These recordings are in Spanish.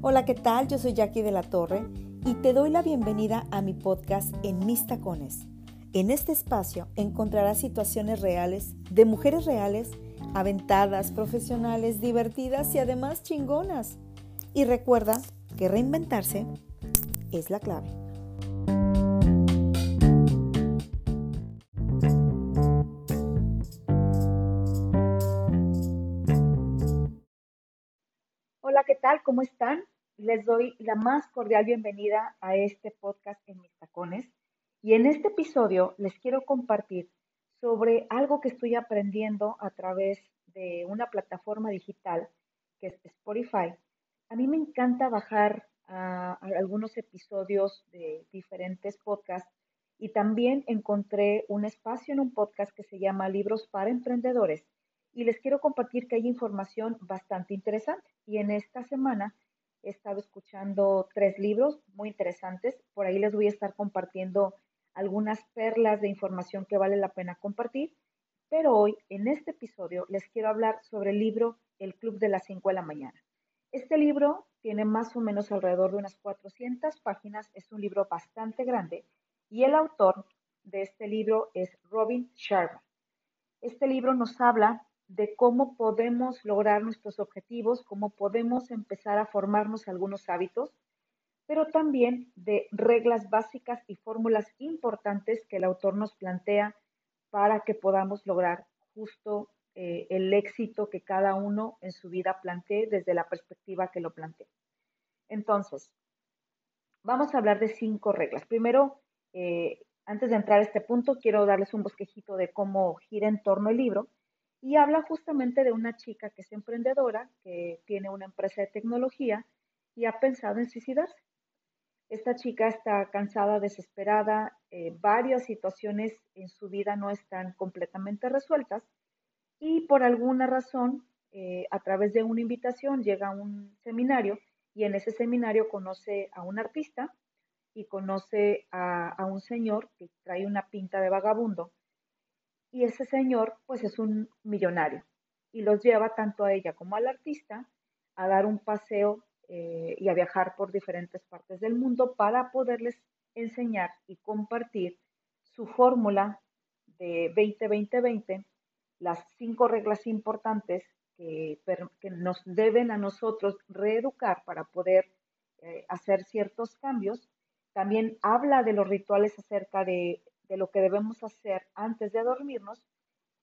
Hola, ¿qué tal? Yo soy Jackie de la Torre y te doy la bienvenida a mi podcast En mis tacones. En este espacio encontrarás situaciones reales de mujeres reales, aventadas, profesionales, divertidas y además chingonas. Y recuerda que reinventarse es la clave. Tal? ¿Cómo están? Les doy la más cordial bienvenida a este podcast en mis tacones. Y en este episodio les quiero compartir sobre algo que estoy aprendiendo a través de una plataforma digital que es Spotify. A mí me encanta bajar algunos episodios de diferentes podcasts y también encontré un espacio en un podcast que se llama Libros para Emprendedores y les quiero compartir que hay información bastante interesante. Y en esta semana he estado escuchando tres libros muy interesantes. Por ahí les voy a estar compartiendo algunas perlas de información que vale la pena compartir. Pero hoy, en este episodio, les quiero hablar sobre el libro El Club de las 5 de la mañana. Este libro tiene más o menos alrededor de unas 400 páginas, es un libro bastante grande y el autor de este libro es Robin Sharma. Este libro nos habla de cómo podemos lograr nuestros objetivos, cómo podemos empezar a formarnos algunos hábitos, pero también de reglas básicas y fórmulas importantes que el autor nos plantea para que podamos lograr justo eh, el éxito que cada uno en su vida plantee desde la perspectiva que lo plantee. Entonces, vamos a hablar de cinco reglas. Primero, eh, antes de entrar a este punto, quiero darles un bosquejito de cómo gira en torno el libro y habla justamente de una chica que es emprendedora, que tiene una empresa de tecnología y ha pensado en suicidarse. Esta chica está cansada, desesperada, eh, varias situaciones en su vida no están completamente resueltas y por alguna razón, eh, a través de una invitación, llega a un seminario y en ese seminario conoce a un artista y conoce a un señor que trae una pinta de vagabundo y ese señor pues es un millonario y los lleva tanto a ella como al artista a dar un paseo eh, y a viajar por diferentes partes del mundo para poderles enseñar y compartir su fórmula de 20-20-20, las cinco reglas importantes que, nos deben a nosotros reeducar para poder eh, hacer ciertos cambios. También habla de los rituales acerca de de lo que debemos hacer antes de dormirnos,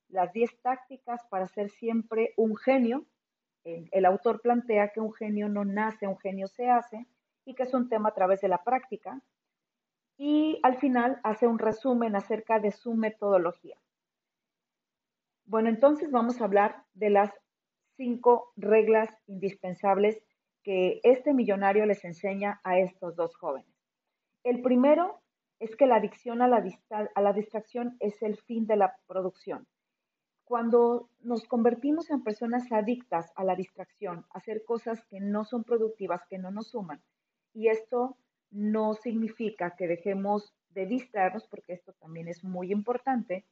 las 10 tácticas para ser siempre un genio. El, autor plantea que un genio no nace, un genio se hace y que es un tema a través de la práctica. Y al final hace un resumen acerca de su metodología. Bueno, entonces vamos a hablar de las cinco reglas indispensables que este millonario les enseña a estos dos jóvenes. El primero es que la adicción a la, distracción es el fin de la producción. Cuando nos convertimos en personas adictas a la distracción, a hacer cosas que no son productivas, que no nos suman, y esto no significa que dejemos de distraernos, porque esto también es muy importante,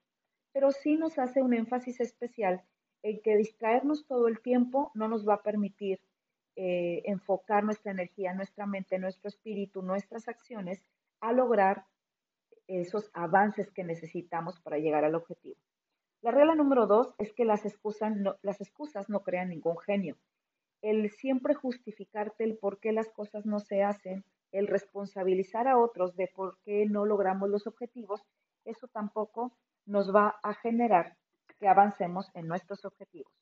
pero sí nos hace un énfasis especial en que distraernos todo el tiempo no nos va a permitir eh, enfocar nuestra energía, nuestra mente, nuestro espíritu, nuestras acciones a lograr esos avances que necesitamos para llegar al objetivo. La regla número dos es que las excusas no, crean ningún genio. El siempre justificarte el por qué las cosas no se hacen, el responsabilizar a otros de por qué no logramos los objetivos, eso tampoco nos va a generar que avancemos en nuestros objetivos.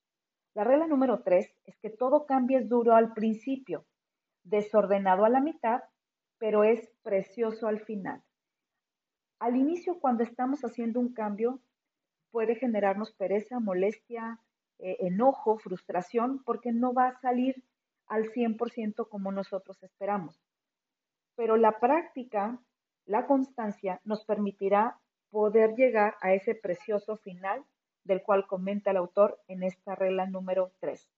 La regla número tres es que todo cambio es duro al principio, desordenado a la mitad, pero es precioso al final. Al inicio, cuando estamos haciendo un cambio, puede generarnos pereza, molestia, eh, enojo, frustración, porque no va a salir al 100% como nosotros esperamos. Pero la práctica, la constancia, nos permitirá poder llegar a ese precioso final del cual comenta el autor en esta regla número 3.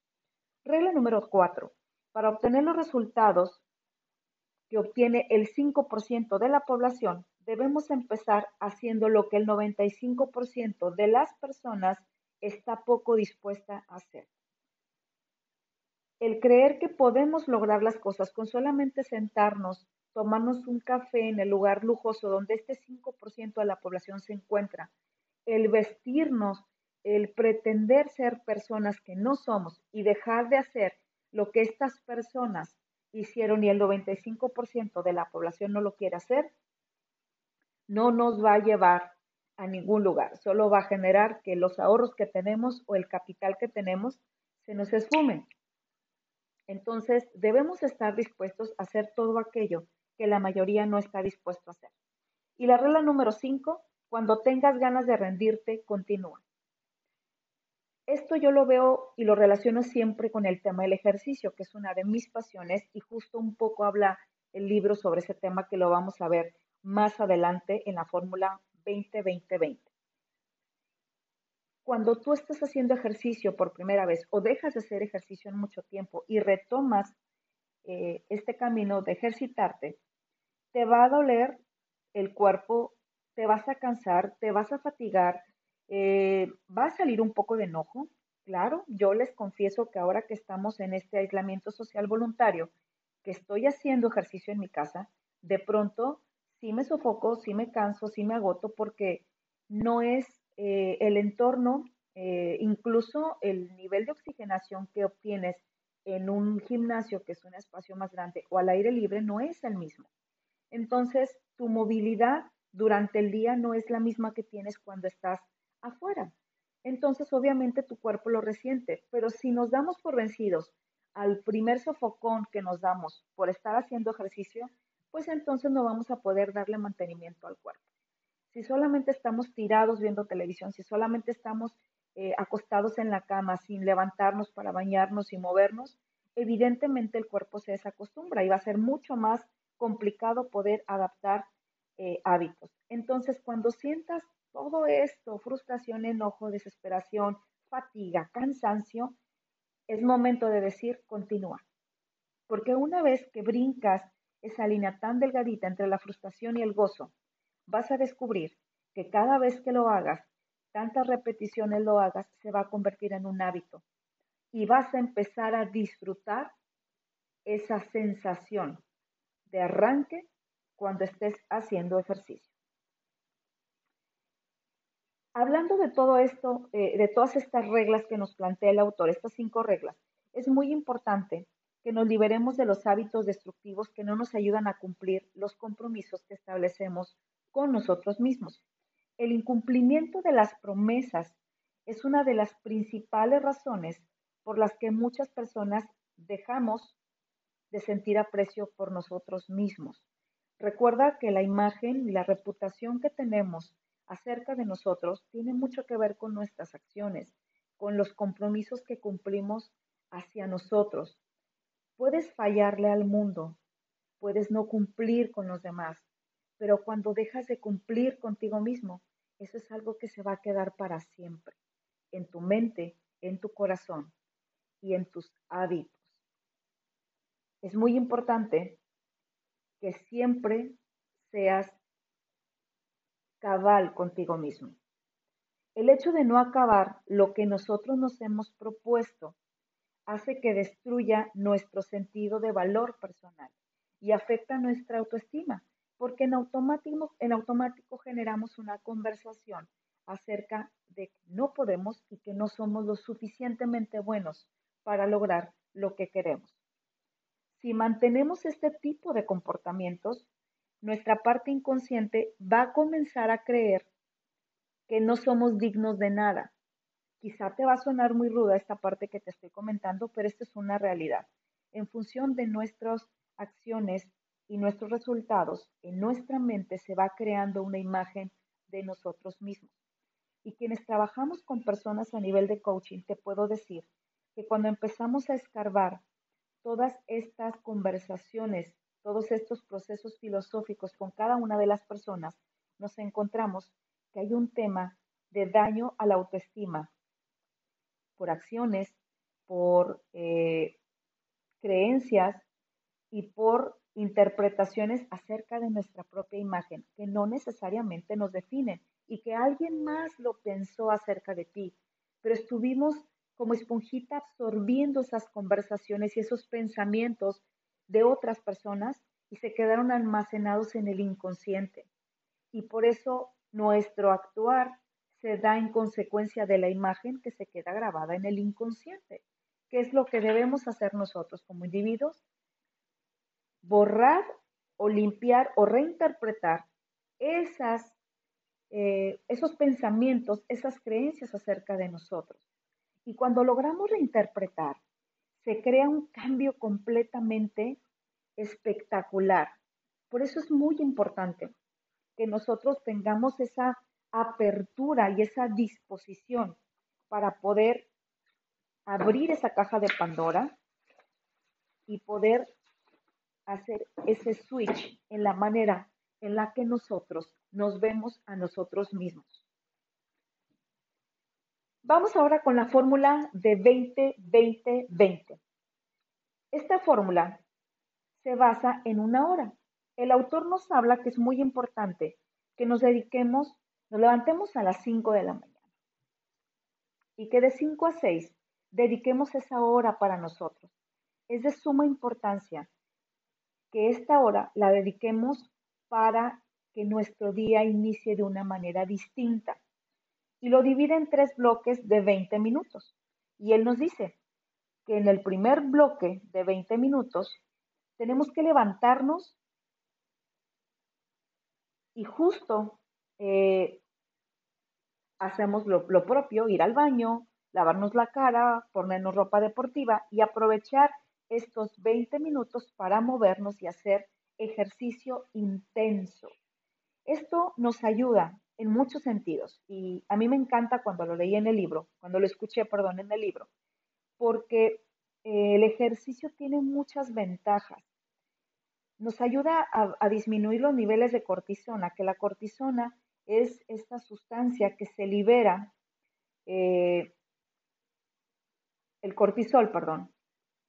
Regla número 4. Para obtener los resultados que obtiene el 5% de la población, debemos empezar haciendo lo que el 95% de las personas está poco dispuesta a hacer. el creer que podemos lograr las cosas con solamente sentarnos, tomarnos un café en el lugar lujoso donde este 5% de la población se encuentra, el vestirnos, el pretender ser personas que no somos y dejar de hacer lo que estas personas hicieron y el 95% de la población no lo quiere hacer, no nos va a llevar a ningún lugar. Solo va a generar que los ahorros que tenemos o el capital que tenemos se nos esfumen. Entonces, debemos estar dispuestos a hacer todo aquello que la mayoría no está dispuesto a hacer. Y la regla número 5, cuando tengas ganas de rendirte, continúa. Esto yo lo veo y lo relaciono siempre con el tema del ejercicio, que es una de mis pasiones y justo un poco habla el libro sobre ese tema que lo vamos a ver más adelante en la fórmula 20-20-20. Cuando tú estás haciendo ejercicio por primera vez o dejas de hacer ejercicio en mucho tiempo y retomas eh, este camino de ejercitarte, te va a doler el cuerpo, te vas a cansar, te vas a fatigar, eh, va a salir un poco de enojo. Claro, yo les confieso que ahora que estamos en este aislamiento social voluntario, que estoy haciendo ejercicio en mi casa, de pronto sí me sofoco, sí me canso, sí me agoto porque no es eh, el entorno, eh, incluso el nivel de oxigenación que obtienes en un gimnasio, que es un espacio más grande, o al aire libre, no es el mismo. Entonces, tu movilidad durante el día no es la misma que tienes cuando estás afuera. Entonces, obviamente, tu cuerpo lo resiente, pero si nos damos por vencidos al primer sofocón que nos damos por estar haciendo ejercicio, pues entonces no vamos a poder darle mantenimiento al cuerpo. Si solamente estamos tirados viendo televisión, si solamente estamos eh, acostados en la cama sin levantarnos para bañarnos y movernos, evidentemente el cuerpo se desacostumbra y va a ser mucho más complicado poder adaptar eh, hábitos. Entonces, cuando sientas todo esto, frustración, enojo, desesperación, fatiga, cansancio, es momento de decir continúa. Porque una vez que brincas esa línea tan delgadita entre la frustración y el gozo, vas a descubrir que cada vez que lo hagas, tantas repeticiones lo hagas, se va a convertir en un hábito y vas a empezar a disfrutar esa sensación de arranque cuando estés haciendo ejercicio. Hablando de todo esto, eh, de todas estas reglas que nos plantea el autor, estas cinco reglas, es muy importante que nos liberemos de los hábitos destructivos que no nos ayudan a cumplir los compromisos que establecemos con nosotros mismos. El incumplimiento de las promesas es una de las principales razones por las que muchas personas dejamos de sentir aprecio por nosotros mismos. Recuerda que la imagen y la reputación que tenemos acerca de nosotros tiene mucho que ver con nuestras acciones, con los compromisos que cumplimos hacia nosotros, Puedes fallarle al mundo, puedes no cumplir con los demás, pero cuando dejas de cumplir contigo mismo, eso es algo que se va a quedar para siempre, en tu mente, en tu corazón y en tus hábitos. Es muy importante que siempre seas cabal contigo mismo. El hecho de no acabar lo que nosotros nos hemos propuesto hace que destruya nuestro sentido de valor personal y afecta nuestra autoestima, porque en automático, en automático generamos una conversación acerca de que no podemos y que no somos lo suficientemente buenos para lograr lo que queremos. Si mantenemos este tipo de comportamientos, nuestra parte inconsciente va a comenzar a creer que no somos dignos de nada, Quizá te va a sonar muy ruda esta parte que te estoy comentando, pero esta es una realidad. En función de nuestras acciones y nuestros resultados, en nuestra mente se va creando una imagen de nosotros mismos. Y quienes trabajamos con personas a nivel de coaching, te puedo decir que cuando empezamos a escarbar todas estas conversaciones, todos estos procesos filosóficos con cada una de las personas, nos encontramos que hay un tema de daño a la autoestima, por acciones, por eh, creencias y por interpretaciones acerca de nuestra propia imagen, que no necesariamente nos definen y que alguien más lo pensó acerca de ti, pero estuvimos como esponjita absorbiendo esas conversaciones y esos pensamientos de otras personas y se quedaron almacenados en el inconsciente. Y por eso nuestro actuar se da en consecuencia de la imagen que se queda grabada en el inconsciente. ¿Qué es lo que debemos hacer nosotros como individuos? Borrar o limpiar o reinterpretar esas, eh, esos pensamientos, esas creencias acerca de nosotros. Y cuando logramos reinterpretar, se crea un cambio completamente espectacular. Por eso es muy importante que nosotros tengamos esa apertura y esa disposición para poder abrir esa caja de Pandora y poder hacer ese switch en la manera en la que nosotros nos vemos a nosotros mismos. Vamos ahora con la fórmula de 20-20-20. Esta fórmula se basa en una hora. El autor nos habla que es muy importante que nos dediquemos, nos levantemos a las 5 de la mañana y que de 5 a 6 dediquemos esa hora para nosotros. Es de suma importancia que esta hora la dediquemos para que nuestro día inicie de una manera distinta. Y lo divide en tres bloques de 20 minutos. Y él nos dice que en el primer bloque de 20 minutos tenemos que levantarnos y justo eh, hacemos lo, propio, ir al baño, lavarnos la cara, ponernos ropa deportiva y aprovechar estos 20 minutos para movernos y hacer ejercicio intenso. Esto nos ayuda en muchos sentidos y a mí me encanta cuando lo leí en el libro, cuando lo escuché, perdón, en el libro, porque eh, el ejercicio tiene muchas ventajas. Nos ayuda a, disminuir los niveles de cortisona, que la cortisona es esta sustancia que se libera eh, el cortisol, perdón,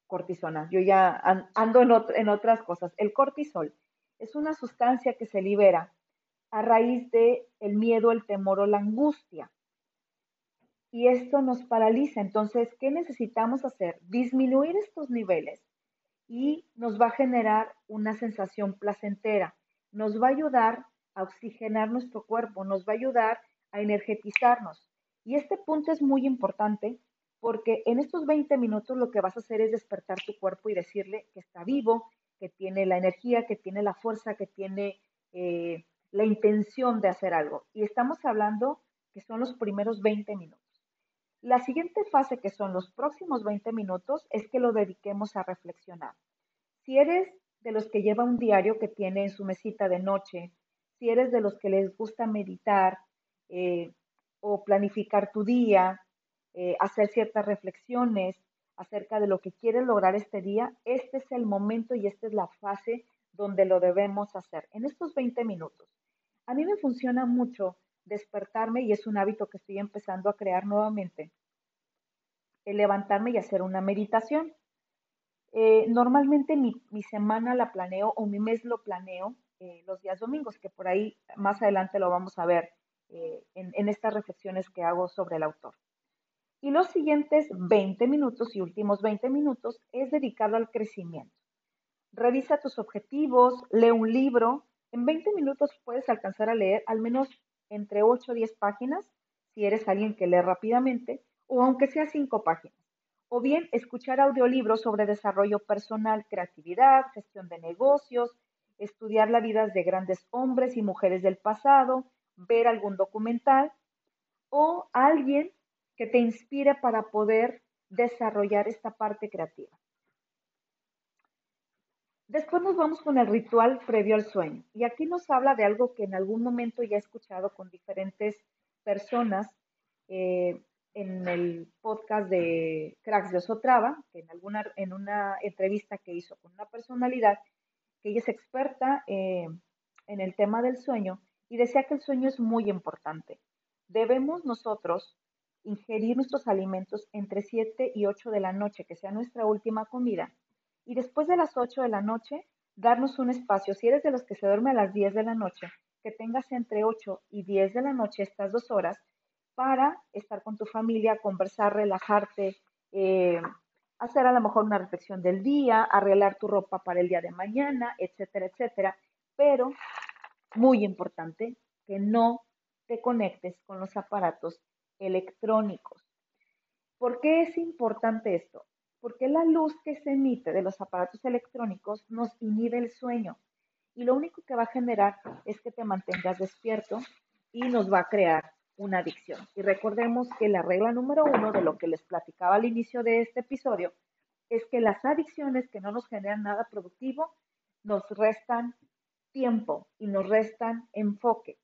cortisona, yo ya ando en, otras cosas. El cortisol es una sustancia que se libera a raíz de el miedo, el temor o la angustia. Y esto nos paraliza. Entonces, ¿qué necesitamos hacer? Disminuir estos niveles y nos va a generar una sensación placentera. Nos va a ayudar a oxigenar nuestro cuerpo, nos va a ayudar a energetizarnos. Y este punto es muy importante porque en estos 20 minutos lo que vas a hacer es despertar tu cuerpo y decirle que está vivo, que tiene la energía, que tiene la fuerza, que tiene eh, la intención de hacer algo. Y estamos hablando que son los primeros 20 minutos. La siguiente fase, que son los próximos 20 minutos, es que lo dediquemos a reflexionar. Si eres de los que lleva un diario que tiene en su mesita de noche, si eres de los que les gusta meditar eh, o planificar tu día, eh, hacer ciertas reflexiones acerca de lo que quieres lograr este día, este es el momento y esta es la fase donde lo debemos hacer en estos 20 minutos. A mí me funciona mucho despertarme y es un hábito que estoy empezando a crear nuevamente, el levantarme y hacer una meditación. Eh, normalmente mi, semana la planeo o mi mes lo planeo eh, los días domingos, que por ahí más adelante lo vamos a ver en estas reflexiones que hago sobre el autor. Y los siguientes 20 minutos y últimos 20 minutos es dedicado al crecimiento. Revisa tus objetivos, lee un libro. En 20 minutos puedes alcanzar a leer al menos entre 8 o 10 páginas, si eres alguien que lee rápidamente, o aunque sea 5 páginas. O bien escuchar audiolibros sobre desarrollo personal, creatividad, gestión de negocios, estudiar la vida de grandes hombres y mujeres del pasado, ver algún documental o alguien que te inspire para poder desarrollar esta parte creativa. Después nos vamos con el ritual previo al sueño. Y aquí nos habla de algo que en algún momento ya he escuchado con diferentes personas eh, en el podcast de Cracks de Osotrava, que en, alguna, en una entrevista que hizo con una personalidad, que ella es experta eh, en el tema del sueño y decía que el sueño es muy importante. Debemos nosotros ingerir nuestros alimentos entre 7 y 8 de la noche, que sea nuestra última comida. Y después de las 8 de la noche, darnos un espacio. Si eres de los que se duerme a las 10 de la noche, que tengas entre 8 y 10 de la noche estas dos horas para estar con tu familia, conversar, relajarte, eh, hacer a lo mejor una reflexión del día, arreglar tu ropa para el día de mañana, etcétera, etcétera. Pero, muy importante, que no te conectes con los aparatos electrónicos. ¿Por qué es importante esto? Porque la luz que se emite de los aparatos electrónicos nos inhibe el sueño y lo único que va a generar es que te mantengas despierto y nos va a crear una adicción. Y recordemos que la regla número uno de lo que les platicaba al inicio de este episodio es que las adicciones que no nos generan nada productivo nos restan tiempo y nos restan enfoque.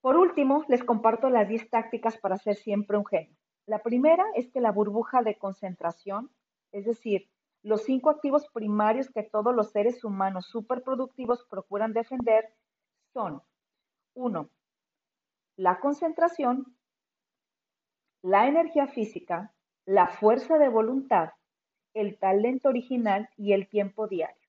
Por último, les comparto las 10 tácticas para ser siempre un genio. La primera es que la burbuja de concentración, es decir, los cinco activos primarios que todos los seres humanos superproductivos procuran defender son, uno, la concentración, la energía física, la fuerza de voluntad, el talento original y el tiempo diario.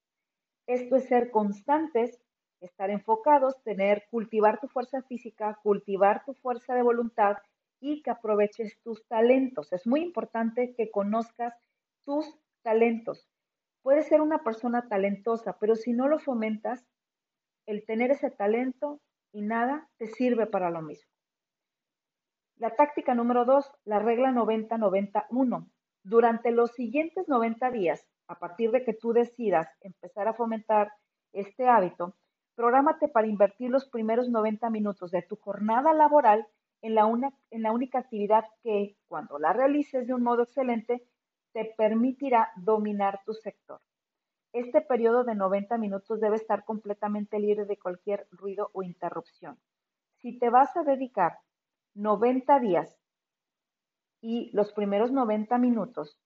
Esto es ser constantes, estar enfocados, tener, cultivar tu fuerza física, cultivar tu fuerza de voluntad y que aproveches tus talentos. Es muy importante que conozcas tus talentos. Puedes ser una persona talentosa, pero si no lo fomentas, el tener ese talento y nada te sirve para lo mismo. La táctica número dos, la regla 90-91. Durante los siguientes 90 días, a partir de que tú decidas empezar a fomentar este hábito, prográmate para invertir los primeros 90 minutos de tu jornada laboral en la, en la única actividad que, cuando la realices de un modo excelente, te permitirá dominar tu sector. Este periodo de 90 minutos debe estar completamente libre de cualquier ruido o interrupción. Si te vas a dedicar 90 días y los primeros 90 minutos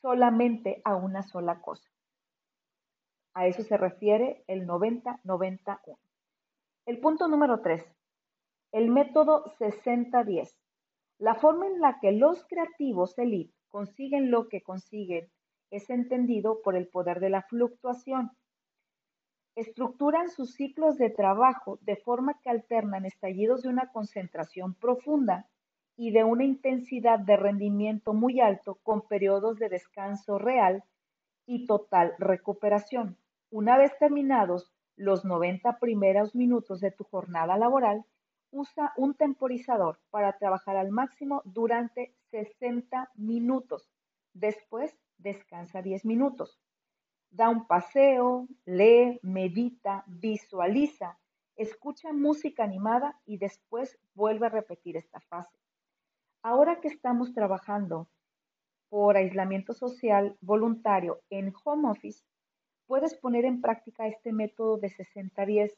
solamente a una sola cosa. A eso se refiere el 90-91. El punto número 3. El método 60-10. La forma en la que los creativos elite consiguen lo que consiguen es entendido por el poder de la fluctuación. Estructuran sus ciclos de trabajo de forma que alternan estallidos de una concentración profunda y de una intensidad de rendimiento muy alto con periodos de descanso real y total recuperación. Una vez terminados los 90 primeros minutos de tu jornada laboral, usa un temporizador para trabajar al máximo durante 60 minutos. Después descansa 10 minutos. Da un paseo, lee, medita, visualiza, escucha música animada y después vuelve a repetir esta fase. Ahora que estamos trabajando por aislamiento social voluntario en home office, puedes poner en práctica este método de 60-10.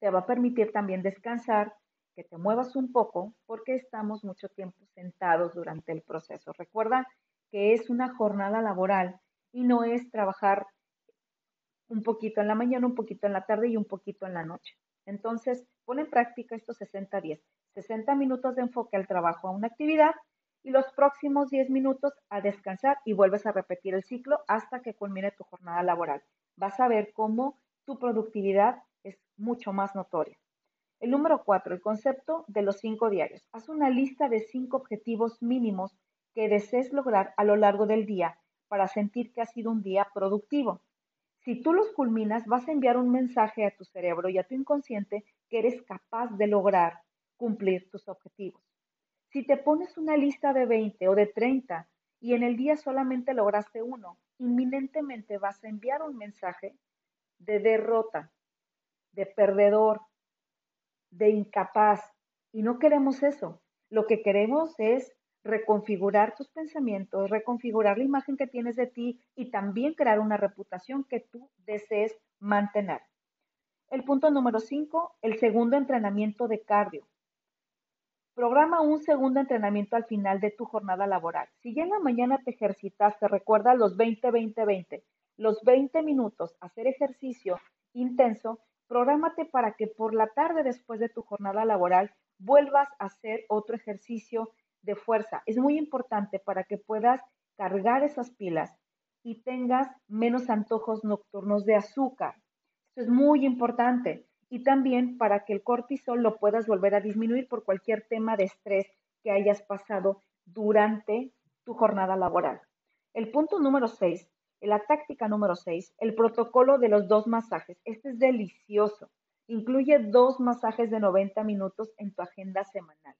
Te va a permitir también descansar, que te muevas un poco, porque estamos mucho tiempo sentados durante el proceso. Recuerda que es una jornada laboral y no es trabajar un poquito en la mañana, un poquito en la tarde y un poquito en la noche. Entonces, pon en práctica estos 60-10. 60 minutos de enfoque al trabajo a una actividad y los próximos 10 minutos a descansar y vuelves a repetir el ciclo hasta que culmine tu jornada laboral. Vas a ver cómo tu productividad es mucho más notoria. El número 4, el concepto de los cinco diarios. Haz una lista de cinco objetivos mínimos que desees lograr a lo largo del día para sentir que ha sido un día productivo. Si tú los culminas, vas a enviar un mensaje a tu cerebro y a tu inconsciente que eres capaz de lograr cumplir tus objetivos. Si te pones una lista de 20 o de 30 y en el día solamente lograste uno, inminentemente vas a enviar un mensaje de derrota, de perdedor, de incapaz. Y no queremos eso. Lo que queremos es reconfigurar tus pensamientos, reconfigurar la imagen que tienes de ti y también crear una reputación que tú desees mantener. El punto número 5, el segundo entrenamiento de cardio. Programa un segundo entrenamiento al final de tu jornada laboral. Si ya en la mañana te ejercitaste, recuerda los 20-20-20, los 20 minutos hacer ejercicio intenso, prográmate para que por la tarde después de tu jornada laboral vuelvas a hacer otro ejercicio de fuerza. Es muy importante para que puedas cargar esas pilas y tengas menos antojos nocturnos de azúcar. Esto es muy importante. y también para que el cortisol lo puedas volver a disminuir por cualquier tema de estrés que hayas pasado durante tu jornada laboral. El punto número 6, la táctica número 6, el protocolo de los dos masajes. Este es delicioso. Incluye dos masajes de 90 minutos en tu agenda semanal.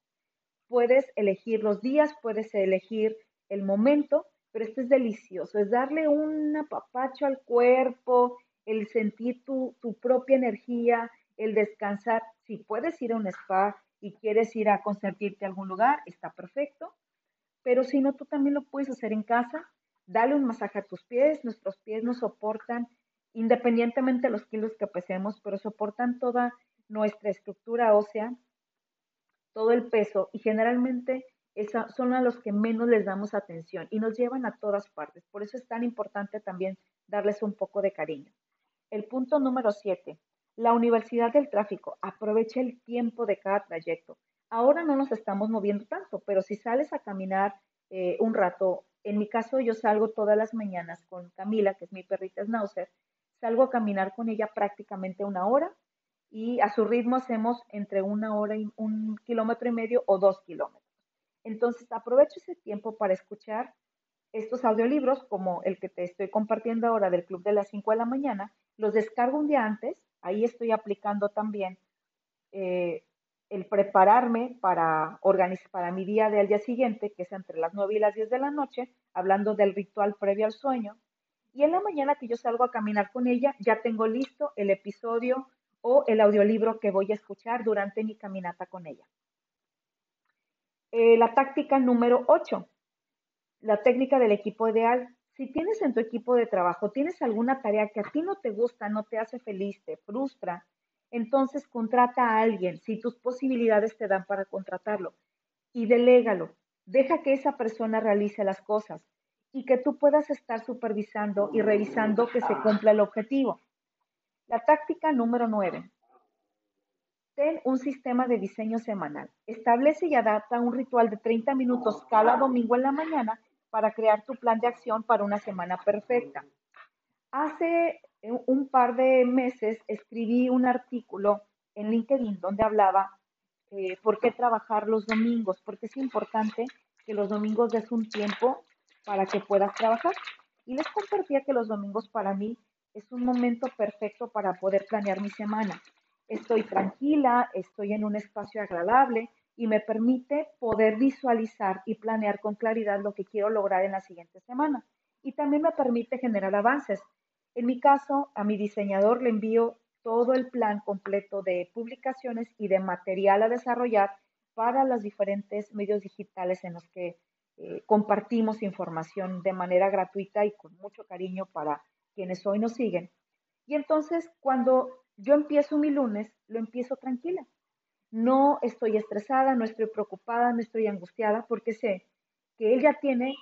Puedes elegir los días, puedes elegir el momento, pero este es delicioso. Es darle un apapacho al cuerpo, el sentir tu, tu propia energía, el descansar. Si puedes ir a un spa y quieres ir a consentirte a algún lugar, está perfecto. Pero si no, tú también lo puedes hacer en casa. Dale un masaje a tus pies. Nuestros pies nos soportan, independientemente de los kilos que pesemos, pero soportan toda nuestra estructura ósea, todo el peso y generalmente son a los que menos les damos atención y nos llevan a todas partes. Por eso es tan importante también darles un poco de cariño. El punto número siete, la Universidad del Tráfico aprovecha el tiempo de cada trayecto. Ahora no nos estamos moviendo tanto, pero si sales a caminar eh, un rato, en mi caso yo salgo todas las mañanas con Camila, que es mi perrita Schnauzer, salgo a caminar con ella prácticamente una hora y a su ritmo hacemos entre una hora y un kilómetro y medio o dos kilómetros. Entonces aprovecho ese tiempo para escuchar estos audiolibros como el que te estoy compartiendo ahora del Club de las 5 de la mañana, los descargo un día antes Ahí estoy aplicando también eh, el prepararme para organizar para mi día del día siguiente, que es entre las 9 y las 10 de la noche, hablando del ritual previo al sueño. Y en la mañana que yo salgo a caminar con ella, ya tengo listo el episodio o el audiolibro que voy a escuchar durante mi caminata con ella. Eh, la táctica número 8, la técnica del equipo ideal. Si tienes en tu equipo de trabajo, tienes alguna tarea que a ti no te gusta, no te hace feliz, te frustra, entonces contrata a alguien si tus posibilidades te dan para contratarlo y delégalo. Deja que esa persona realice las cosas y que tú puedas estar supervisando y revisando que se cumpla el objetivo. La táctica número 9. Ten un sistema de diseño semanal. Establece y adapta un ritual de 30 minutos cada domingo en la mañana para crear tu plan de acción para una semana perfecta. Hace un par de meses escribí un artículo en LinkedIn donde hablaba eh, por qué trabajar los domingos, porque es importante que los domingos des un tiempo para que puedas trabajar. Y les compartía que los domingos para mí es un momento perfecto para poder planear mi semana. Estoy tranquila, estoy en un espacio agradable, y me permite poder visualizar y planear con claridad lo que quiero lograr en la siguiente semana. Y también me permite generar avances. En mi caso, a mi diseñador le envío todo el plan completo de publicaciones y de material a desarrollar para los diferentes medios digitales en los que eh, compartimos información de manera gratuita y con mucho cariño para quienes hoy nos siguen. Y entonces, cuando yo empiezo mi lunes, lo empiezo tranquila no estoy estresada, no estoy preocupada, no estoy angustiada, porque sé que él ya tiene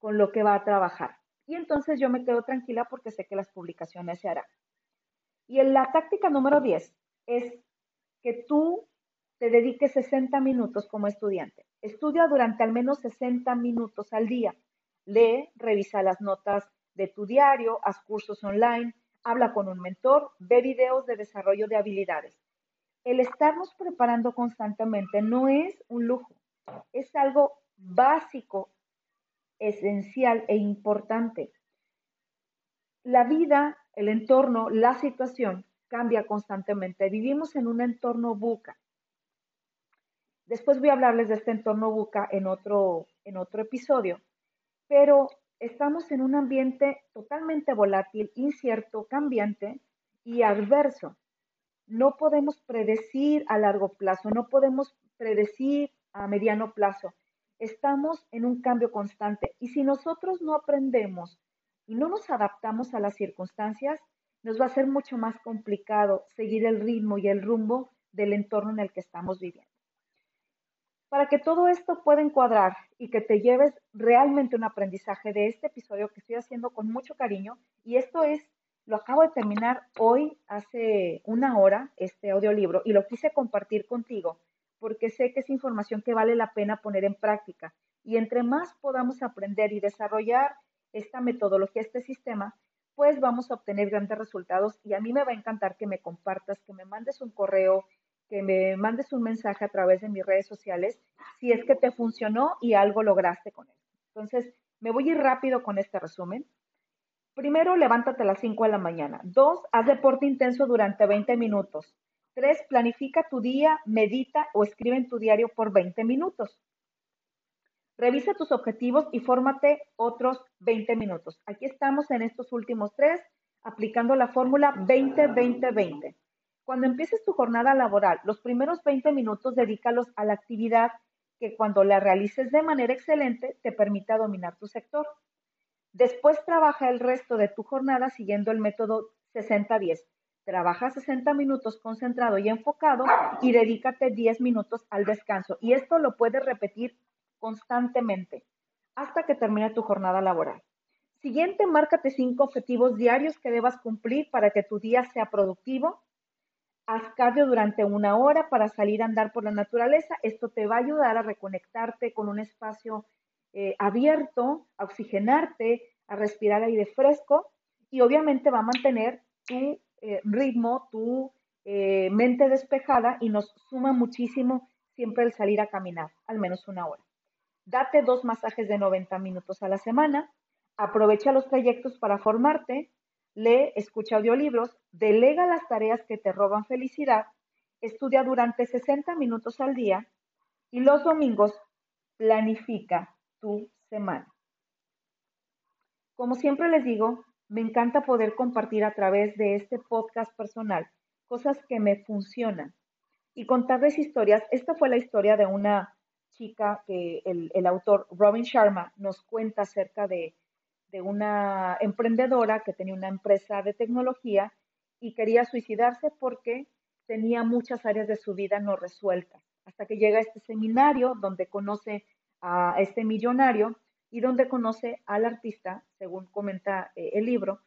con lo que va a trabajar. Y entonces yo me quedo tranquila porque sé que las publicaciones se harán. Y en la táctica número 10 es que tú te dediques 60 minutos como estudiante. Estudia durante al menos 60 minutos al día. Lee, revisa las notas de tu diario, haz cursos online, habla con un mentor, ve videos de desarrollo de habilidades el estarnos preparando constantemente no es un lujo, es algo básico, esencial e importante. La vida, el entorno, la situación cambia constantemente. Vivimos en un entorno buca. Después voy a hablarles de este entorno buca en otro, en otro episodio, pero estamos en un ambiente totalmente volátil, incierto, cambiante y adverso no podemos predecir a largo plazo, no podemos predecir a mediano plazo. Estamos en un cambio constante y si nosotros no aprendemos y no nos adaptamos a las circunstancias, nos va a ser mucho más complicado seguir el ritmo y el rumbo del entorno en el que estamos viviendo. Para que todo esto pueda encuadrar y que te lleves realmente un aprendizaje de este episodio que estoy haciendo con mucho cariño, y esto es lo acabo de terminar hoy, hace una hora, este audiolibro, y lo quise compartir contigo porque sé que es información que vale la pena poner en práctica. Y entre más podamos aprender y desarrollar esta metodología, este sistema, después vamos a obtener grandes resultados y a mí me va a encantar que me compartas, que me mandes un correo, que me mandes un mensaje a través de mis redes sociales si es que te funcionó y algo lograste con él. Entonces, me voy a ir rápido con este resumen. Primero, levántate a las 5 de la mañana. Dos, haz deporte intenso durante 20 minutos. Tres, planifica tu día, medita o escribe en tu diario por 20 minutos. Revisa tus objetivos y fórmate otros 20 minutos. Aquí estamos en estos últimos tres, aplicando la fórmula 20-20-20. Cuando empieces tu jornada laboral, los primeros 20 minutos dedícalos a la actividad que cuando la realices de manera excelente te permita dominar tu sector. Después trabaja el resto de tu jornada siguiendo el método 60-10. Trabaja 60 minutos concentrado y enfocado y dedícate 10 minutos al descanso. Y esto lo puedes repetir constantemente hasta que termine tu jornada laboral. Siguiente, márcate cinco objetivos diarios que debas cumplir para que tu día sea productivo. Haz cardio durante una hora para salir a andar por la naturaleza. Esto te va a ayudar a reconectarte con un espacio eh, abierto, a oxigenarte, a respirar aire fresco y obviamente va a mantener tu eh, ritmo, tu eh, mente despejada y nos suma muchísimo siempre el salir a caminar, al menos una hora. Date dos masajes de 90 minutos a la semana. Aprovecha los trayectos para formarte. Lee, escucha audiolibros. Delega las tareas que te roban felicidad. Estudia durante 60 minutos al día. Y los domingos planifica tu semana. Como siempre les digo, me encanta poder compartir a través de este podcast personal cosas que me funcionan y contarles historias. Esta fue la historia de una chica que el, autor Robin Sharma nos cuenta acerca de, de una emprendedora que tenía una empresa de tecnología y quería suicidarse porque tenía muchas áreas de su vida no resueltas. Hasta que llega a este seminario donde conoce a este millonario y donde conoce al artista, según comenta eh, el libro,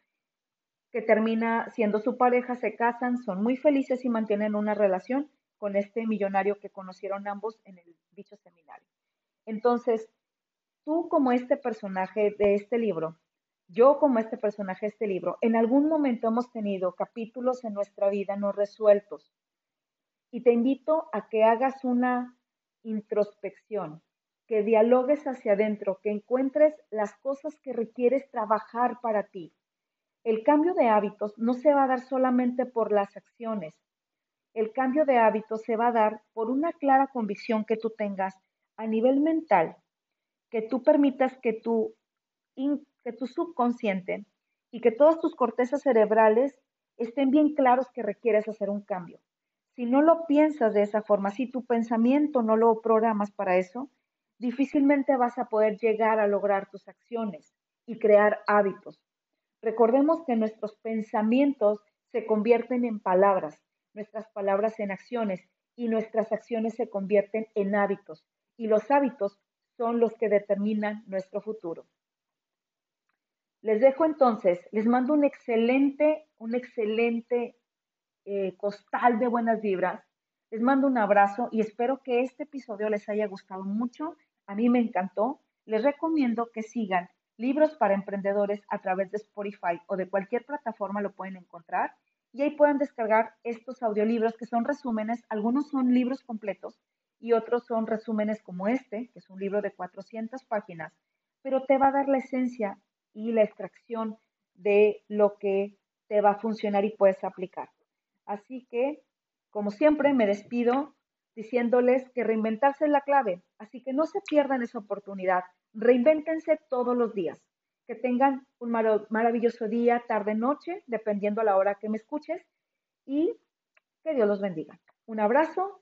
que termina siendo su pareja, se casan, son muy felices y mantienen una relación, con este millonario que conocieron ambos en dicho seminario. Entonces, tú como este personaje de este libro, yo como este personaje de este libro, en algún momento hemos tenido capítulos en nuestra vida no resueltos. Y te invito a que hagas una introspección, que dialogues hacia adentro, que encuentres las cosas que requieres trabajar para ti. El cambio de hábitos no se va a dar solamente por las acciones, el cambio de hábito se va a dar por una clara convicción que tú tengas a nivel mental, que tú permitas que tu, que tu subconsciente y que todas tus cortezas cerebrales estén bien claros que requieres hacer un cambio. Si no lo piensas de esa forma, si tu pensamiento no lo programas para eso, difícilmente vas a poder llegar a lograr tus acciones y crear hábitos. Recordemos que nuestros pensamientos se convierten en palabras nuestras palabras en acciones y nuestras acciones se convierten en hábitos y los hábitos son los que determinan nuestro futuro. Les dejo entonces, les mando un excelente, un excelente eh, costal de buenas vibras. Les mando un abrazo y espero que este episodio les haya gustado mucho. A mí me encantó. Les recomiendo que sigan libros para emprendedores a través de Spotify o de cualquier plataforma lo pueden encontrar y ahí pueden descargar estos audiolibros que son resúmenes, algunos son libros completos y otros son resúmenes como este, que es un libro de 400 páginas, pero te va a dar la esencia y la extracción de lo que te va a funcionar y puedes aplicar. Así que, como siempre, me despido diciéndoles que reinventarse es la clave, así que no se pierdan esa oportunidad, reinvéntense todos los días. Que tengan un maravilloso día, tarde, noche, dependiendo a la hora que me escuches. Y que Dios los bendiga. Un abrazo